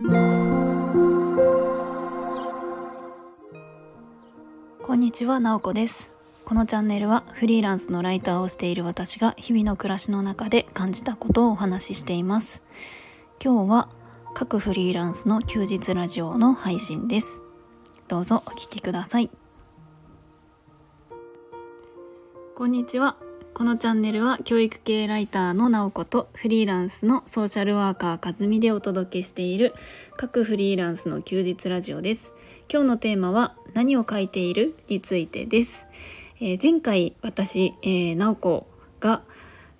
こんにちは、なおこです。このチャンネルはフリーランスのライターをしている私が日々の暮らしの中で感じたことをお話ししています。今日は各フリーランスの休日ラジオの配信です。どうぞお聞きください。こんにちは。このチャンネルは教育系ライターのなおことフリーランスのソーシャルワーカーかずみでお届けしている各フリーランスの休日ラジオです。今日のテーマは何を書いているについてです。えー前回私、えー、なおこが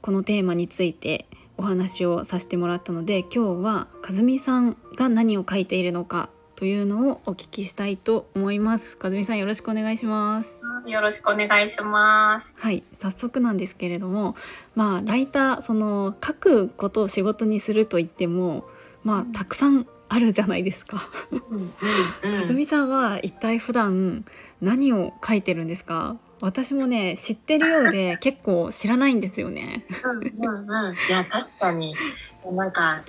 このテーマについてお話をさせてもらったので今日はかずみさんが何を書いているのかというのをお聞きしたいと思います。かずみさんよろしくお願いします。よろしくお願いします。はい早速なんですけれどもまあライターその書くことを仕事にすると言ってもまあたくさんあるじゃないですか。かずみさんは一体普段何を書いてるんですか？私もね知ってるようで 結構知らないんですよね。うんうんうん。いや確かになんか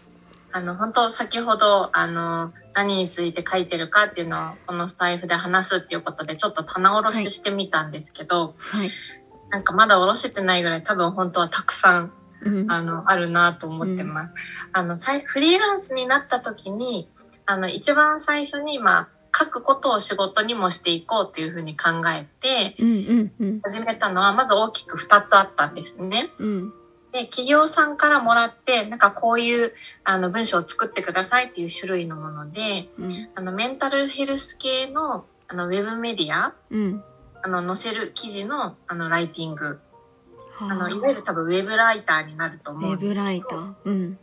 あの本当先ほどあの何について書いてるかっていうのをこのスタイフで話すっていうことでちょっと棚卸ししてみたんですけど、はい、なんかまだ下ろせてないぐらい多分本当はたくさんうん、あのあるなと思ってます。あの最フリーランスになった時にあの一番最初にまあ書くことを仕事にもしていこうっていうふうに考えてうんうんうん。始めたのはまず大きく2つあったんですね。うんで企業さんからもらってなんかこういうあの文章を作ってくださいっていう種類のものでうん。あのメンタルヘルス系のあのウェブメディアうん。あの載せる記事のあのライティング。あ。はのいわゆる多分ウェブライターになるとウ思うんですェブライター。うん。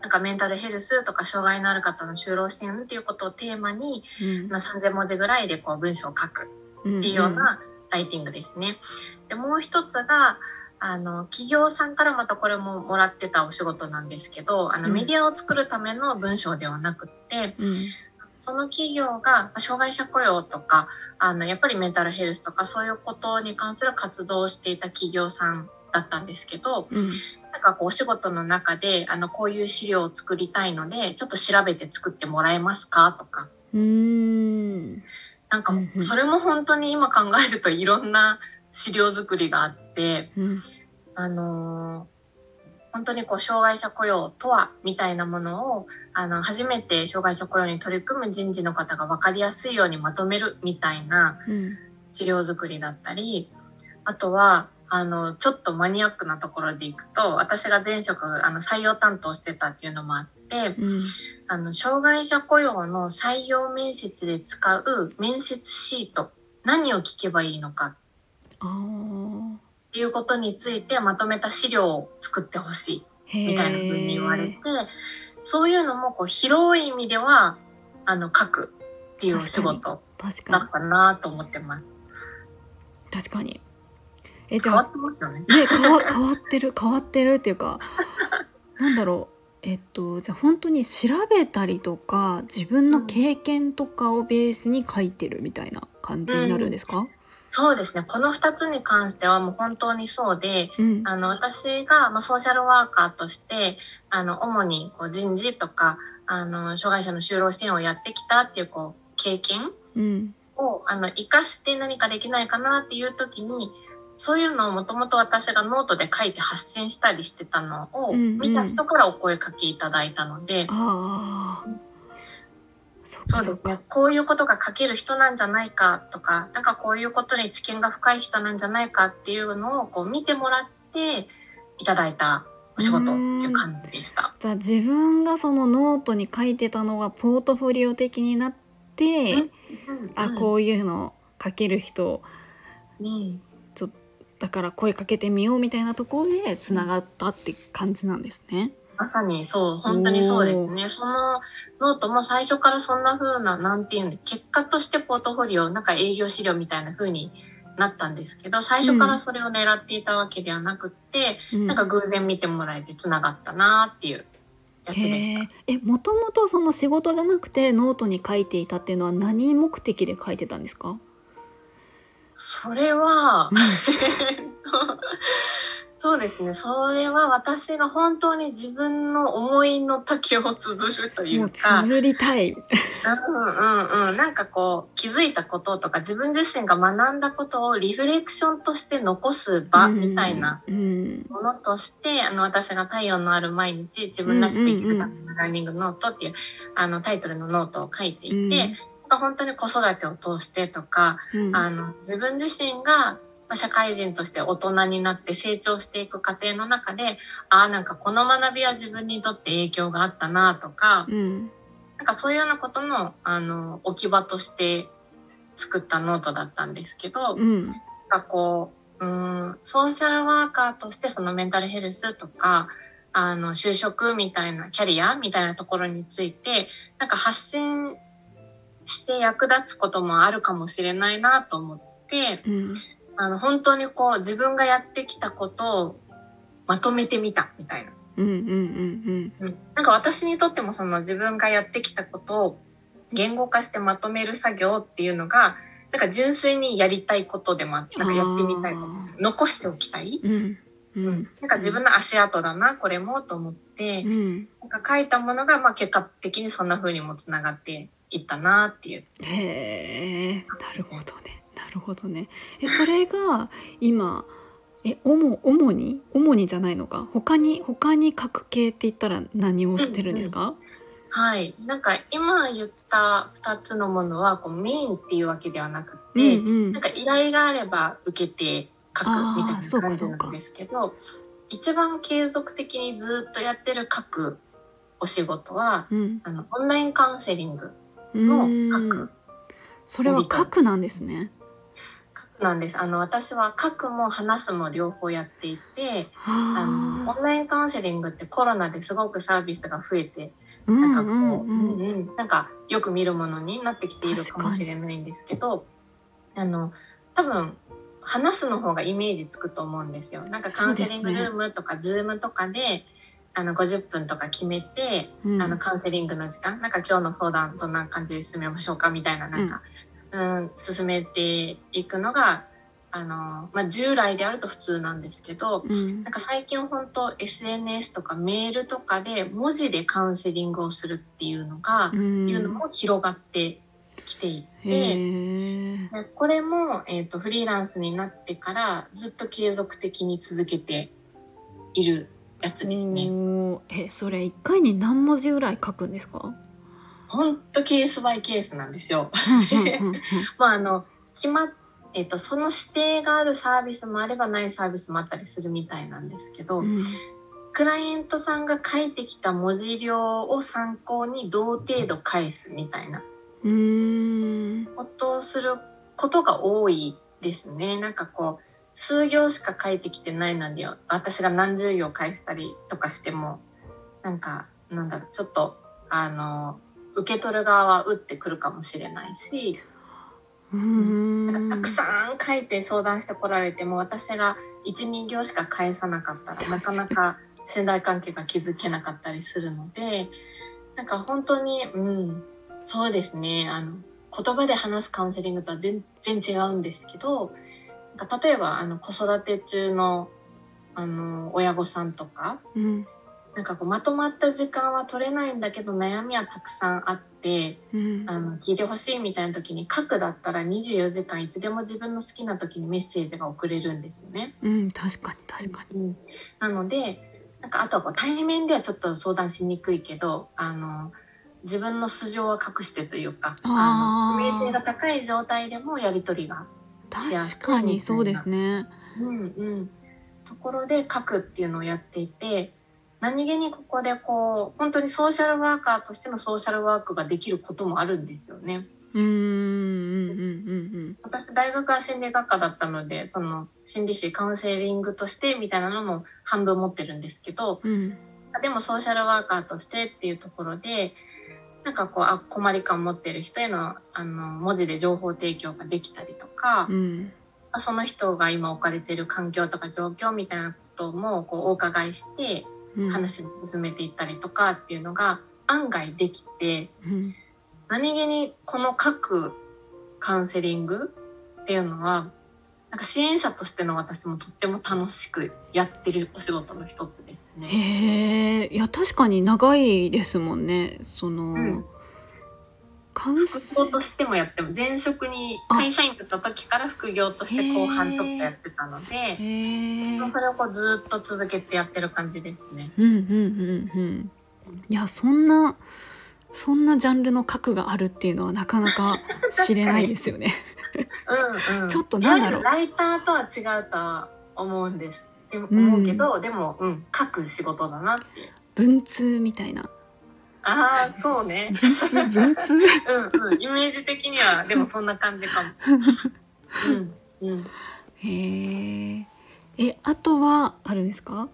なんかメンタルヘルスとか障害のある方の就労支援っていうことをテーマに、うん。まあ、3,000文字ぐらいでこう文章を書くうんっていうようなライティングですね。でもう一つがあの企業さんからまたこれももらってたお仕事なんですけどあのうん。メディアを作るための文章ではなくって、うん。その企業がまあ障害者雇用とかあのやっぱりメンタルヘルスとかそういうことに関する活動をしていた企業さんだったんですけどうん。なんかこうお仕事の中であのこういう資料を作りたいのでちょっと調べて作ってもらえますかとか。うーん。なんかそれも本当に今考えるといろんな資料作りがあって。うんあのー本当にこう障害者雇用とはみたいなものをあの初めて障害者雇用に取り組む人事の方が分かりやすいようにまとめるみたいなうん資料作りだったりあとはあのちょっとマニアックなところでいくと私が前職あの採用担当してたっていうのもあってうんあの障害者雇用の採用面接で使う面接シート何を聞けばいいのかっていうことについてまとめた資料を作ってほしいへみたいな風に言われてー、そういうのもこう広い意味ではあの書くっていうお仕事だ確かったなと思ってます。に確かに。えじ変わゃってますよね。あね変わ変わってる変わってるっていうか なんだろう。えっとじゃあ本当に調べたりとか自分の経験とかをベースに書いてるみたいな感じになるんですか、そうですね。この2つに関してはもう本当にそうで、うん。あの私がまあソーシャルワーカーとしてあの主にこう人事とかあの障害者の就労支援をやってきたっていうこう経験うん。をあの生かして何かできないかなっていう時にそういうのをもともと私がノートで書いて発信したりしてたのをうんうん。見た人からお声かけいただいたので、ああそっそうです。ねこういうことが書ける人なんじゃないかとかなんかこういうことに知見が深い人なんじゃないかっていうのをこう見てもらっていただいたお仕事っていう感じでした。じゃあ自分がそのノートに書いてたのがポートフォリオ的になって、うんあこういうの書ける人。うん。だから声かけてみようみたいなところでつながったって感じなんですね。まさにそう、本当にそうですね。そのノートも最初からそんな風な、なんていうんで、結果としてポートフォリオ、なんか営業資料みたいな風になったんですけど、最初からそれを狙っていたわけではなくって、うん。なんか偶然見てもらえて繋がったなっていうやつでしへー。えもともとその仕事じゃなくてノートに書いていたっていうのは何目的で書いてたんですか？た。それは、そうですね。それは私が本当に自分の思いの丈を綴るといもううか、綴りたい。うんうんうん。なんかこう、気づいたこととか自分自身が学んだことをリフレクションとして残す場みたいなうん。ものとして、あの、私が太陽のある毎日、自分らしく生きるためのランニングノートっていう、あの、タイトルのノートを書いていて、本当に子育てを通してとか、うんあの、自分自身が、まあ社会人として大人になって成長していく過程の中で、ああ、なんかこの学びは自分にとって影響があったなとか、うん。なんかそういうようなことの、あの、置き場として作ったノートだったんですけど、うん。なんかこう、うん、ソーシャルワーカーとしてそのメンタルヘルスとか、あの、就職みたいな、キャリアみたいなところについて、なんか発信して役立つこともあるかもしれないなと思って、うん。あの、本当にこう、自分がやってきたことをまとめてみたみたいな。うん。うん。うん。うん、なんか私にとってもその自分がやってきたことを言語化してまとめる作業っていうのが、なんか純粋にやりたいことでもあって、なんかやってみたいこと。残しておきたい。うん。うん。なんか自分の足跡だな、これもと思ってう、ん。なんか書いたものが、まあ結果的にそんな風にもつながっていったなっていう。へえ、なるほどね。なるほどね。え、それが今。え、主、主に、主にじゃないのか？他に、他に書く系って言ったら、何をしてるんですか？はい。なんか今言った2つのものはこうメインっていうわけではなくうん、て、うんなん。か依頼があれば受けて書くみたいな感じなんですけど、一番継続的にずっとやってる書くお仕事は、うん。あの、オンラインカウンセリングうのん書く。それは書くなんですね。なんです。あの、私は書くも話すも両方やっていて、あ。の、あオンラインカウンセリングってコロナですごくサービスが増えて、なんかこう、んうんなんかよく見るものになってきているかもしれないんですけど、あの、多分、話すの方がイメージつくと思うんですよ。なんかカウンセリングルームとか、ズームとかで、あの、50分とか決めて、うん。あの、カウンセリングの時間、なんか今日の相談どんな感じで進めましょうかみたいな、なんか、うん、進めていくのが、あの、まあ、従来であると普通なんですけど、うんなんか最近本当 SNS とかメールとかで文字でカウンセリングをするっていうのが、うんいうのも広がってきていて、これも、えー、とフリーランスになってからずっと継続的に続けているやつですね。え、それ一回に何文字ぐらい書くんですか？ほんとケースバイケースなんですよ。まああの決まっえっとその指定があるサービスもあればないサービスもあったりするみたいなんですけど、うんクライアントさんが書いてきた文字量を参考に同程度返すみたいな。ことをすることが多いですね。なんかこう、数行しか書いてきてないので、私が何十行返したりとかしても、なんか、なんだろう、ちょっと、あの、受け取る側は打ってくるかもしれないし、うーん。なんかたくさん書いて相談してこられても、私が1、2行しか返さなかったら、なかなか信頼関係が築けなかったりするので、なんか本当に、うん、そうですね、あの、言葉で話すカウンセリングとは全然違うんですけど、なんか例えば、あの、子育て中の、あの、親御さんとか、うん。なんかこう、まとまった時間は取れないんだけど、悩みはたくさんあって、うん。あの聞いてほしいみたいな時に書くだったら24時間いつでも自分の好きな時にメッセージが送れるんですよね。うん。確かに、確かに。うんなのでなんかあとはこう対面ではちょっと相談しにくいけどあの自分の素性は隠してというかあーの性が高い状態でもやり取りが、確かに、そうですね。うんうん、ところで書くっていうのをやっていて何気にここでこう本当にソーシャルワーカーとしてのソーシャルワークができることもあるんですよね。うーん。うん。うん。私大学は心理学科だったのでその心理師カウンセリングとしてみたいなのも半分持ってるんですけどうん。うん。でもソーシャルワーカーとしてっていうところでなんかこうあ困り感を持ってる人へのあの文字で情報提供ができたりとか、うん。その人が今置かれてる環境とか状況みたいなこともこうお伺いしてうん。話に進めていったりとかっていうのが案外できてうん。何何気にこの各カウンセリングっていうのはなんか支援者としての私もとっても楽しくやってるお仕事の一つですね。へえいや確かに長いですもんねその、うん副業としてもやっても前職に会社員だった時から副業として後半ちょっとやってたので、それをこうずっと続けてやってる感じですね。うんうんうんうんいやそんなそんなジャンルの核があるっていうのはなかなか 知れないですよね。うんうん、ちょっとなんだろうライターとは違うとは思うんです思うけど、でも、うん、書く仕事だなっていう。文通みたいな。ああそうね。文通文通うんうんイメージ的にはでもそんな感じかも。うんうん。へえ。えあとはあるんですか？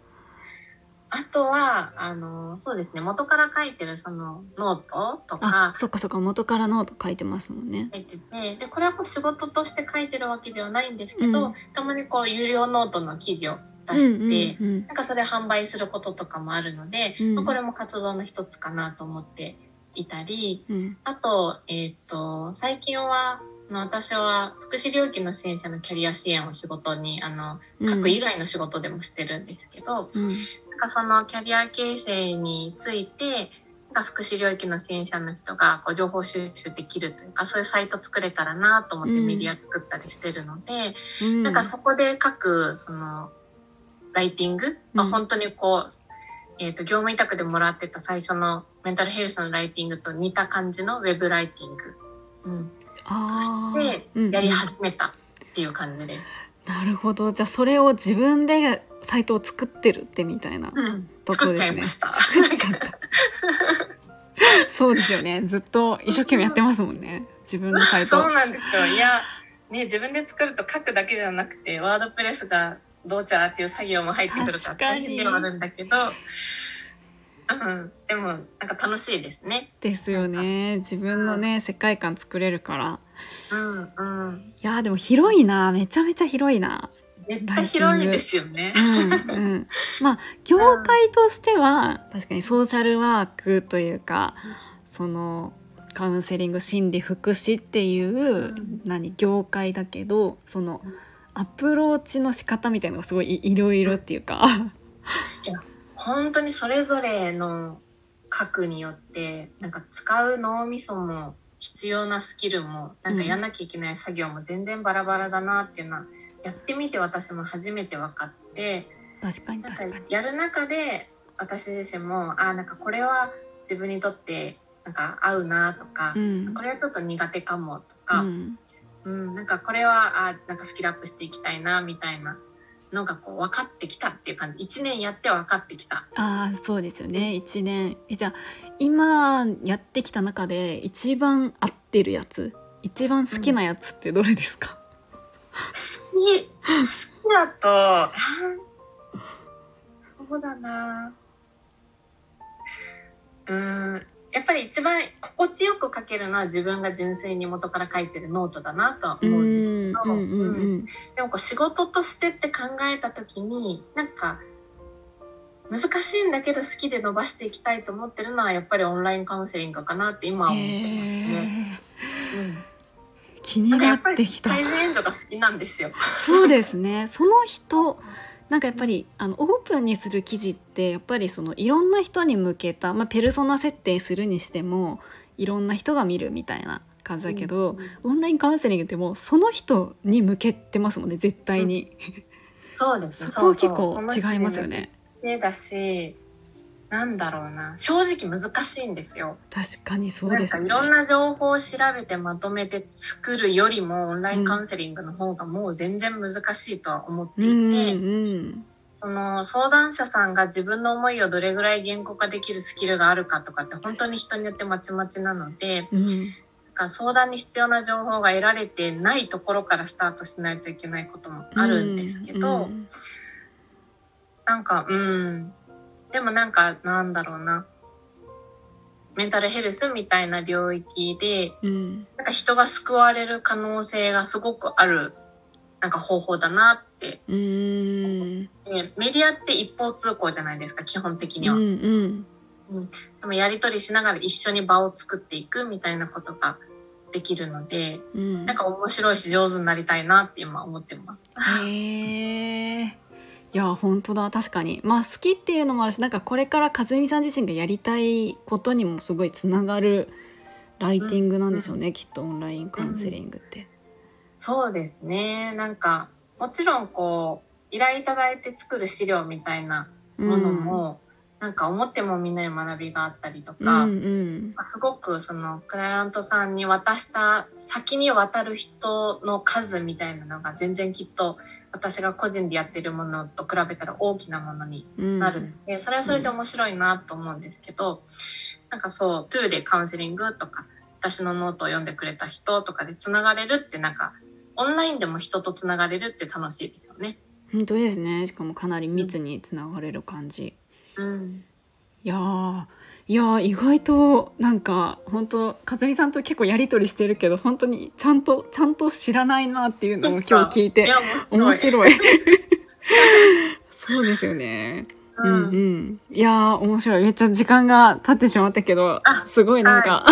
あとはあのそうですね元から書いてるそのノートとあかそっかそっか元からノート書いてますもんね。書いててでこれはこう仕事として書いてるわけではないんですけど、うんたまにこう有料ノートの記事を出うんして。うんうんなんかそれ販売することとかもあるので、うん。まあこれも活動の一つかなと思っていたりうん。あと,、えっと最近はあの私は福祉領域の支援者のキャリア支援を仕事にあのうん。書く以外の仕事でもしてるんですけど、うん。なんかそのキャリア形成についてなんか福祉領域の支援者の人がこう情報収集できるというかそういうサイト作れたらなと思ってうん。メディア作ったりしてるので、うん。なんかそこで書くそのライティング、まあ、うん本当にこう、えー、と業務委託でもらってた最初のメンタルヘルスのライティングと似た感じのウェブライティング、うん、あでーうんやり始めたっていう感じで、なるほど。じゃあそれを自分でサイトを作ってるってみたいなうん、とこ作っですね。ちゃいました。作っちゃった。そうですよね。ずっと一生懸命やってますもんね。自分のサイト。そう。なんですよ。いや、ね、自分で作ると書くだけではなくてワードプレスがどうちゃらっていう作業も入ってくるから大変ではあるんだけど、うん、でもなんか楽しいですね。ですよね。自分のね世界観作れるから。うんうん。いやーでも広いな。めちゃめちゃ広いな。めっちゃ広いですよね。う。んうん。まあ業界としては確かにソーシャルワークというかそのカウンセリング心理福祉っていう、ん。何業界だけどそのうんアプローチの仕方みたいなのがすごいいいろいろっていうか。本当にそれぞれの核によってなんか使う脳みそも必要なスキルもなんかやんなきゃいけない作業も全然バラバラだなっていうのはやってみて私も初めて分かって確かに確かに。やる中で私自身もあなんかこれは自分にとってなんか合うなとか、うん。これはちょっと苦手かもとうか、んうんなんかこれはあなんかスキルアップしていきたいなみたいなのがこう分かってきたっていう感じ。1年やって分かってきた。ああそうですよね。一年。えじゃあ今やってきた中で一番合ってるやつ。一番好きなやつってどれですか、に好きだとあーそうだな。うーんやっぱり一番心地よく書けるのは自分が純粋に元から書いてるノートだなとはう思うんですけど、んうんうんうんでもこう仕事としてって考えた時になんか難しいんだけど好きで伸ばしていきたいと思ってるのはやっぱりオンラインカウンセリングかなって今は思ってますね。へーうん気になってきた対面エンドが好きなんですよ。そうですねその人なんかやっぱりあのオープンにする記事ってやっぱりそのいろんな人に向けた、まあ、ペルソナ設定するにしてもいろんな人が見るみたいな感じだけど、オンラインカウンセリングってもうその人に向けてますもんね絶対に、そうです。そこは結構そうそう。違いますよねその人に向けてだしなんだろうな。正直難しいんですよ。確かにそうですね。かいろんな情報を調べてまとめて作るよりもオンラインカウンセリングの方がもう全然難しいとは思っていて、うんうんその相談者さんが自分の思いをどれぐらい言語化できるスキルがあるかとかって本当に人によってまちまちなのでうんなんか相談に必要な情報が得られてないところからスタートしないといけないこともあるんですけど、うん。なんかうんでもなんかなんだろうな。メンタルヘルスみたいな領域でうん。なんか人が救われる可能性がすごくあるなんか方法だなって。うん。メディアって一方通行じゃないですか基本的には。うんうん。でもやり取りしながら一緒に場を作っていくみたいなことができるので、うん。なんか面白いし上手になりたいなって今思ってます。へえいや本当だ。確かに。まあ好きっていうのもあるしなんかこれから和美さん自身がやりたいことにもすごいつながるライティングなんでしょうね、きっとオンラインカウンセリングって。そうですね。なんか、もちろんこう、依頼いただいて作る資料みたいなものも、なんか思ってもみない学びがあったりとうん、か、うんうん。すごくそのクライアントさんに渡した先に渡る人の数みたいなのが全然きっと私が個人でやってるものと比べたら大きなものにうんなるので、それはそれで面白いなと思うんですけど、なんかそう、トゥーでカウンセリングとか、私のノートを読んでくれた人とかでつながれるってなんか、オンラインでも人とつながれるって楽しいですよね。本当ですねしかもかなり密につながれる感じ。うん。いやーいやー意外となんか本当和美さんと結構やり取りしてるけど本当にちゃんとちゃんと知らないなっていうのを今日聞いて面面白い。そうですよね。ううんうん。いやー面白い。めっちゃ時間が経ってしまったけどあすごいなんか、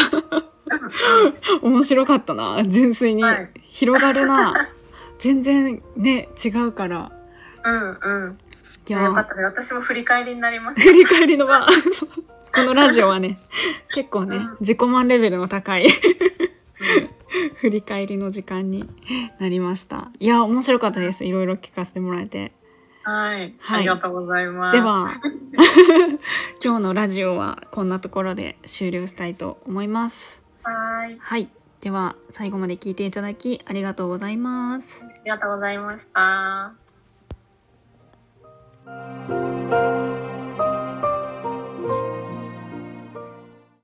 面白かったな。純粋に、はい。広がるな。全然ね違うから。うんうん。いやー。よかったね。私も振り返りになりまし振り返りの場このラジオはね 結構ねうん自己満レベルの高いた。振り返りの時間になりましたいや面白かったですいろいろ聞かせてもらえてはい。はいありがとうございます。では 今日のラジオはこんなところで終了したいと思いますはい。はいでは最後まで聞いていただきありがとうございますありがとうございました。